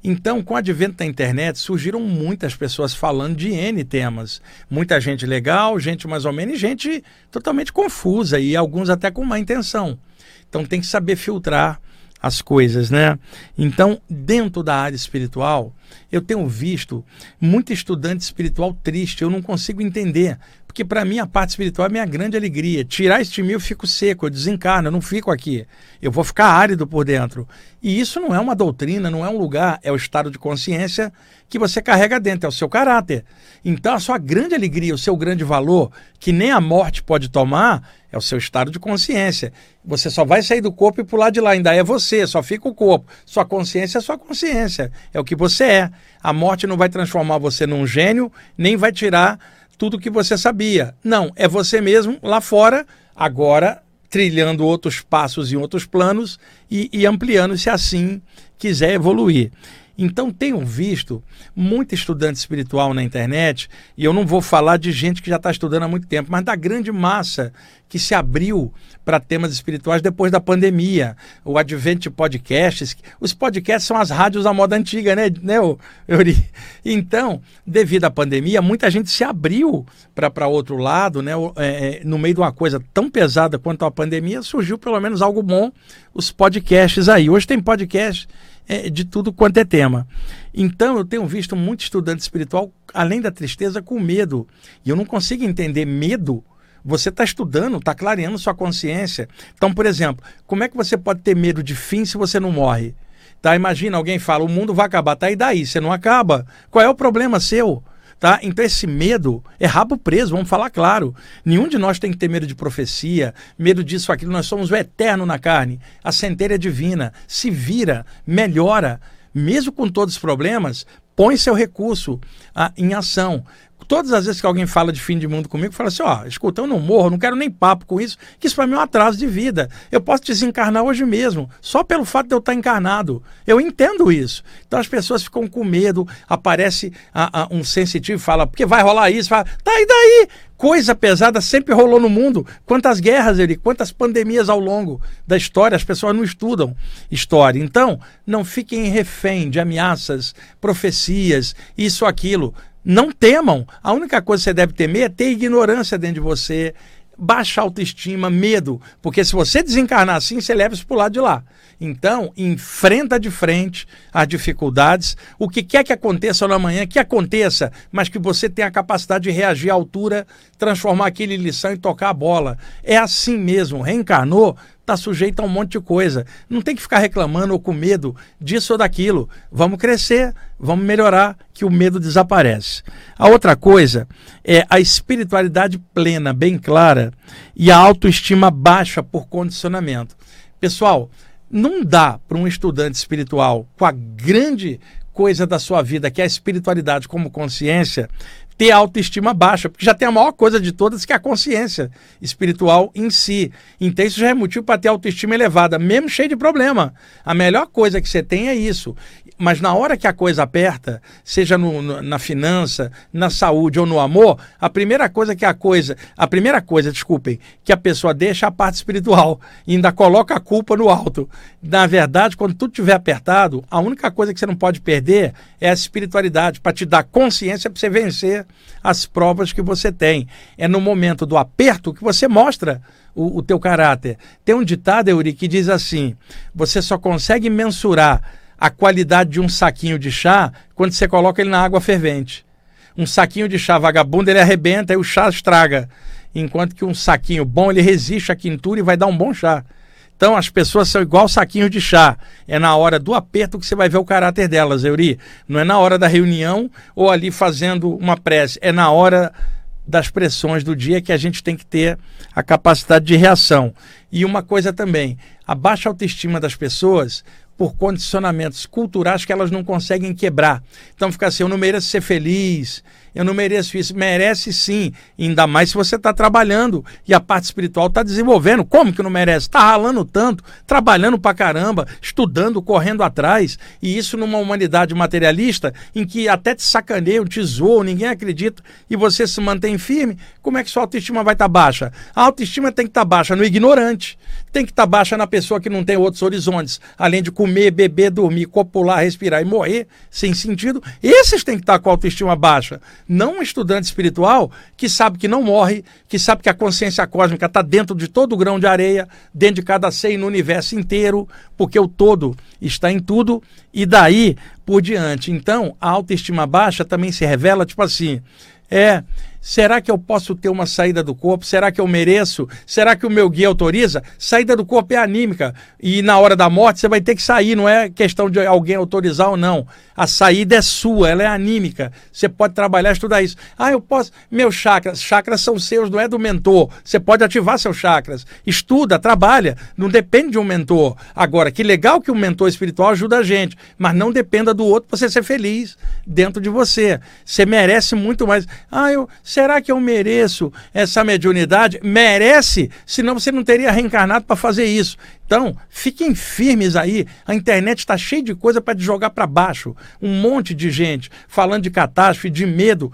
Então, com o advento da internet, surgiram muitas pessoas falando de N temas. Muita gente legal, gente mais ou menos, e gente totalmente confusa, e alguns até com má intenção. Então, tem que saber filtrar as coisas, né? Então, dentro da área espiritual, eu tenho visto muito estudante espiritual triste, eu não consigo entender. Porque para mim a parte espiritual é minha grande alegria. Tirar este mim eu fico seco, eu desencarno, eu não fico aqui. Eu vou ficar árido por dentro. E isso não é uma doutrina, não é um lugar, é o estado de consciência que você carrega dentro, é o seu caráter. Então a sua grande alegria, o seu grande valor, que nem a morte pode tomar, é o seu estado de consciência. Você só vai sair do corpo e pular de lá, ainda é você, só fica o corpo. Sua consciência é sua consciência, é o que você é. A morte não vai transformar você num gênio, nem vai tirar tudo que você sabia. Não, é você mesmo lá fora, agora trilhando outros passos em outros planos e, e ampliando se assim quiser evoluir. Então tenho visto muito estudante espiritual na internet, e eu não vou falar de gente que já está estudando há muito tempo, mas da grande massa que se abriu para temas espirituais depois da pandemia. O advento de podcasts. Os podcasts são as rádios da moda antiga, né, né Euri? Então, devido à pandemia, muita gente se abriu para outro lado, né? É, é, no meio de uma coisa tão pesada quanto a pandemia, surgiu pelo menos algo bom, os podcasts aí. Hoje tem podcast é, de tudo quanto é tema. Então eu tenho visto muito estudante espiritual, além da tristeza, com medo. E eu não consigo entender medo. Você está estudando, está clareando sua consciência. Então, por exemplo, como é que você pode ter medo de fim se você não morre? Tá? Imagina alguém fala, o mundo vai acabar, tá? E daí? Você não acaba. Qual é o problema seu? Tá? Então esse medo é rabo preso, vamos falar claro. Nenhum de nós tem que ter medo de profecia, medo disso, aquilo. Nós somos o eterno na carne. A centelha divina. Se vira, melhora. Mesmo com todos os problemas, põe seu recurso ah, em ação. Todas as vezes que alguém fala de fim de mundo comigo, fala assim: ó, escuta, eu não morro, não quero nem papo com isso, que isso para mim é um atraso de vida. Eu posso desencarnar hoje mesmo, só pelo fato de eu estar encarnado. Eu entendo isso. Então as pessoas ficam com medo, aparece a, a, um sensitivo fala, porque vai rolar isso, fala, tá e daí? Coisa pesada sempre rolou no mundo. Quantas guerras, ele, quantas pandemias ao longo da história, as pessoas não estudam história. Então, não fiquem refém de ameaças, profecias, isso, aquilo não temam. A única coisa que você deve temer é ter ignorância dentro de você, baixa autoestima, medo. Porque se você desencarnar assim, você leva isso para o lado de lá. Então, enfrenta de frente as dificuldades. O que quer que aconteça no amanhã, que aconteça, mas que você tenha a capacidade de reagir à altura, transformar aquilo em lição e tocar a bola. É assim mesmo. Reencarnou, está sujeito a um monte de coisa. Não tem que ficar reclamando ou com medo disso ou daquilo. Vamos crescer, vamos melhorar, que o medo desaparece. A outra coisa é a espiritualidade plena, bem clara, e a autoestima baixa por condicionamento. Pessoal, não dá para um estudante espiritual com a grande coisa da sua vida, que é a espiritualidade como consciência, ter autoestima baixa, porque já tem a maior coisa de todas, que é a consciência espiritual em si. Então, isso já é motivo para ter autoestima elevada, mesmo cheio de problema. A melhor coisa que você tem é isso. Mas na hora que a coisa aperta, seja no, no, na finança, na saúde ou no amor, a primeira coisa que a coisa, a primeira coisa, desculpem, que a pessoa deixa é a parte espiritual e ainda coloca a culpa no alto. Na verdade, quando tudo estiver apertado, a única coisa que você não pode perder é a espiritualidade, para te dar consciência para você vencer as provas que você tem. É no momento do aperto que você mostra o, o teu caráter. Tem um ditado, Euri, que diz assim: você só consegue mensurar a qualidade de um saquinho de chá quando você coloca ele na água fervente. Um saquinho de chá vagabundo ele arrebenta e o chá estraga. Enquanto que um saquinho bom ele resiste à quintura e vai dar um bom chá. Então as pessoas são igual saquinhos de chá. É na hora do aperto que você vai ver o caráter delas, Euri. Não é na hora da reunião ou ali fazendo uma prece. É na hora das pressões do dia que a gente tem que ter a capacidade de reação. E uma coisa também, a baixa autoestima das pessoas por condicionamentos culturais que elas não conseguem quebrar. Então fica assim, eu não mereço ser feliz, eu não mereço isso. Merece sim, ainda mais se você está trabalhando e a parte espiritual está desenvolvendo. Como que não merece? Está ralando tanto, trabalhando pra caramba, estudando, correndo atrás. E isso numa humanidade materialista em que até te sacaneiam, te zoam, ninguém acredita e você se mantém firme. Como é que sua autoestima vai estar tá baixa? A autoestima tem que estar tá baixa no ignorante, tem que estar tá baixa na pessoa que não tem outros horizontes, além de comer, beber, dormir, copular, respirar e morrer sem sentido. Esses têm que estar tá com a autoestima baixa. Não um estudante espiritual que sabe que não morre, que sabe que a consciência cósmica está dentro de todo o grão de areia, dentro de cada ser no universo inteiro, porque o todo está em tudo, e daí por diante. Então, a autoestima baixa também se revela, tipo assim, é Será que eu posso ter uma saída do corpo? Será que eu mereço? Será que o meu guia autoriza? Saída do corpo é anímica. E na hora da morte você vai ter que sair, não é questão de alguém autorizar ou não. A saída é sua, ela é anímica. Você pode trabalhar, estudar isso. Ah, eu posso. Meus chakras, chakras são seus, não é do mentor. Você pode ativar seus chakras. Estuda, trabalha. Não depende de um mentor. Agora, que legal que um mentor espiritual ajuda a gente, mas não dependa do outro para você ser feliz dentro de você. Você merece muito mais. Ah, eu Será que eu mereço essa mediunidade? Merece, senão você não teria reencarnado para fazer isso. Então, fiquem firmes aí. A internet está cheia de coisa para te jogar para baixo. Um monte de gente falando de catástrofe, de medo.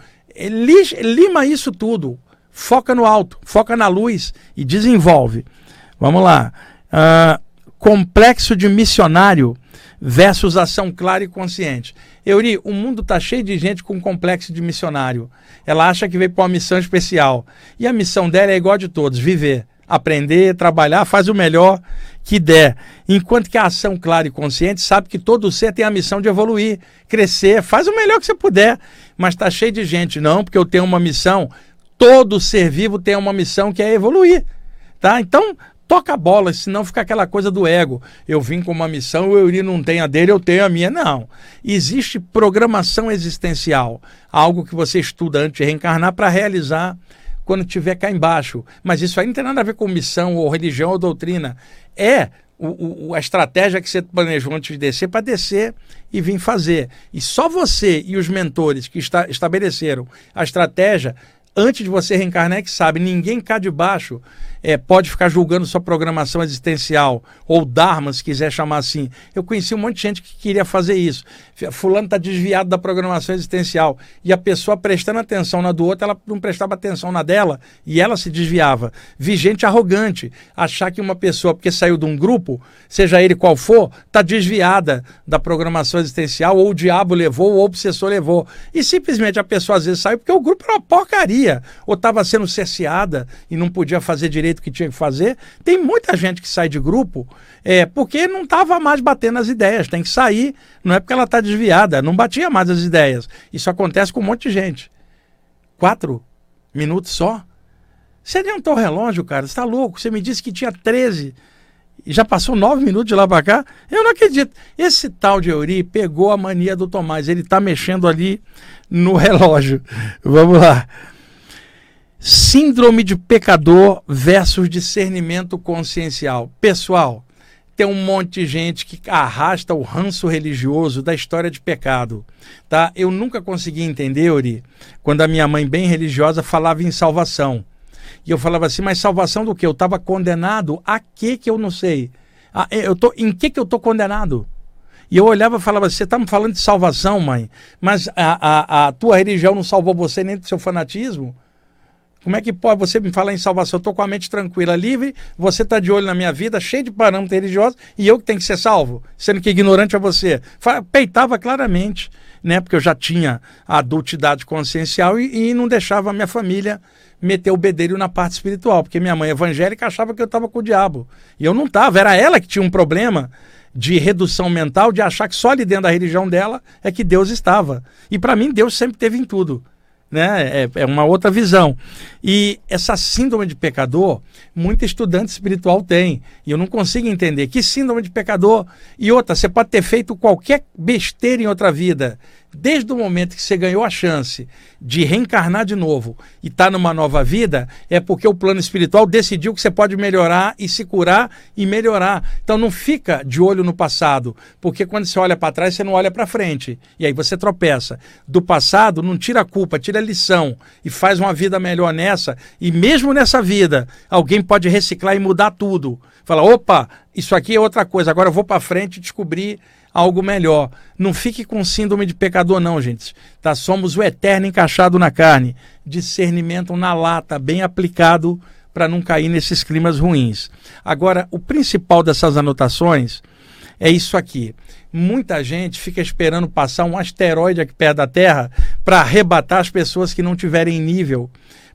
Lima isso tudo. Foca no alto, foca na luz e desenvolve. Vamos lá. Uh, complexo de missionário versus ação clara e consciente. Euri, o mundo está cheio de gente com complexo de missionário. Ela acha que veio para uma missão especial. E a missão dela é igual a de todos: viver, aprender, trabalhar, faz o melhor que der. Enquanto que a ação clara e consciente sabe que todo ser tem a missão de evoluir, crescer, faz o melhor que você puder. Mas está cheio de gente, não, porque eu tenho uma missão. Todo ser vivo tem uma missão que é evoluir. Tá? Então, toca a bola, senão fica aquela coisa do ego. Eu vim com uma missão, o Euri não tem a dele, eu tenho a minha. Não. Existe programação existencial, algo que você estuda antes de reencarnar para realizar quando estiver cá embaixo. Mas isso aí não tem nada a ver com missão, ou religião, ou doutrina. É o, o, a estratégia que você planejou antes de descer para descer e vir fazer. E só você e os mentores que está, estabeleceram a estratégia antes de você reencarnar é que sabe. Ninguém cá de baixo é, pode ficar julgando sua programação existencial, ou Dharma, se quiser chamar assim. Eu conheci um monte de gente que queria fazer isso. Fulano está desviado da programação existencial. E a pessoa prestando atenção na do outro, ela não prestava atenção na dela e ela se desviava. Vi gente arrogante, achar que uma pessoa, porque saiu de um grupo, seja ele qual for, está desviada da programação existencial, ou o diabo levou, ou o obsessor levou. E simplesmente a pessoa às vezes saiu porque o grupo era uma porcaria, ou estava sendo cerceada e não podia fazer direito que tinha que fazer. Tem muita gente que sai de grupo é, porque não estava mais batendo as ideias. Tem que sair, não é porque ela está desviada, não batia mais as ideias. Isso acontece com um monte de gente. Quatro minutos só? Você adiantou o relógio, cara? Você está louco? Você me disse que tinha 13 e já passou nove minutos de lá para cá? Eu não acredito. Esse tal de Euri pegou a mania do Tomás. Ele está mexendo ali no (laughs) relógio. Vamos lá. Síndrome de pecador versus discernimento consciencial. Pessoal, tem um monte de gente que arrasta o ranço religioso da história de pecado. Tá? Eu nunca consegui entender, Ori, quando a minha mãe, bem religiosa, falava em salvação. E eu falava assim, mas salvação do que? Eu estava condenado a que que eu não sei? Ah, eu tô, em que que eu estou condenado? E eu olhava e falava, você está me falando de salvação, mãe, mas a, a, a tua religião não salvou você nem do seu fanatismo? Como é que pode você me falar em salvação? Eu estou com a mente tranquila, livre, você está de olho na minha vida, cheio de parâmetros religiosos, e eu que tenho que ser salvo, sendo que ignorante é você. Peitava claramente, né? Porque eu já tinha a adultidade consciencial e, e não deixava a minha família meter o bedelho na parte espiritual, porque minha mãe evangélica achava que eu estava com o diabo. E eu não estava, era ela que tinha um problema de redução mental, de achar que só ali dentro da religião dela é que Deus estava. E para mim, Deus sempre teve em tudo né? É, é, uma outra visão. E essa síndrome de pecador, muito estudante espiritual tem. E eu não consigo entender que síndrome de pecador. E outra, você pode ter feito qualquer besteira em outra vida desde o momento que você ganhou a chance de reencarnar de novo e estar tá numa nova vida, é porque o plano espiritual decidiu que você pode melhorar e se curar e melhorar. Então não fica de olho no passado, porque quando você olha para trás, você não olha para frente. E aí você tropeça. Do passado, não tira a culpa, tira a lição e faz uma vida melhor nessa. E mesmo nessa vida, alguém pode reciclar e mudar tudo. Fala, opa, isso aqui é outra coisa, agora eu vou para frente e descobrir algo melhor. Não fique com síndrome de pecador, não, gente. Tá? Somos o eterno encaixado na carne. Discernimento na lata, bem aplicado para não cair nesses climas ruins. Agora, o principal dessas anotações é isso aqui. Muita gente fica esperando passar um asteroide aqui perto da Terra para arrebatar as pessoas que não tiverem nível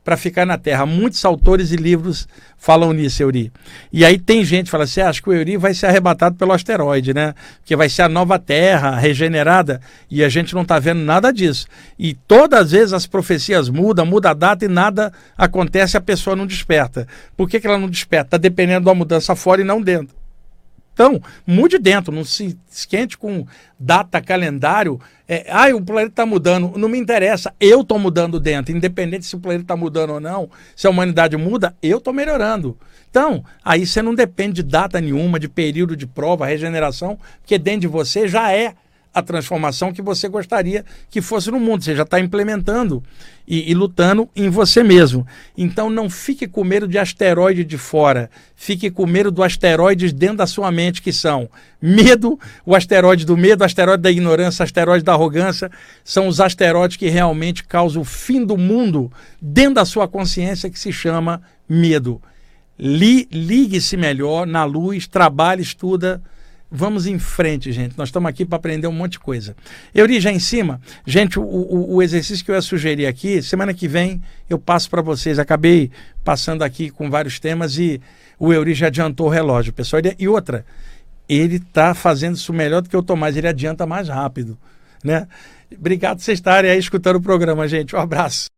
para ficar na Terra. Muitos autores e livros falam nisso, Euri. E aí tem gente que fala assim: ah, acho que o Euri vai ser arrebatado pelo asteroide, né? Que vai ser a nova Terra regenerada. E a gente não está vendo nada disso. E todas as vezes as profecias mudam, muda a data e nada acontece, a pessoa não desperta. Por que, que ela não desperta? Está dependendo da mudança fora e não dentro. Então, mude dentro, não se esquente com data, calendário. É, ah, o planeta está mudando. Não me interessa, eu estou mudando dentro. Independente se o planeta está mudando ou não, se a humanidade muda, eu estou melhorando. Então, aí você não depende de data nenhuma, de período de prova, regeneração, porque dentro de você já é a transformação que você gostaria que fosse no mundo. Você já está implementando e, e, lutando em você mesmo. Então não fique com medo de asteroide de fora. Fique com medo do asteroides dentro da sua mente, que são medo, o asteroide do medo, o asteroide da ignorância, o asteroide da arrogância. São os asteroides que realmente causam o fim do mundo dentro da sua consciência, que se chama medo. Ligue-se melhor na luz, trabalhe, estuda Vamos em frente, gente. Nós estamos aqui para aprender um monte de coisa. Euri, já em cima, gente, o, o, o, exercício que eu ia sugerir aqui, semana que vem eu passo para vocês. Acabei passando aqui com vários temas e o Euri já adiantou o relógio, pessoal. E outra, ele está fazendo isso melhor do que o Tomás, ele adianta mais rápido. Né? Obrigado por vocês estarem aí escutando o programa, gente. Um abraço.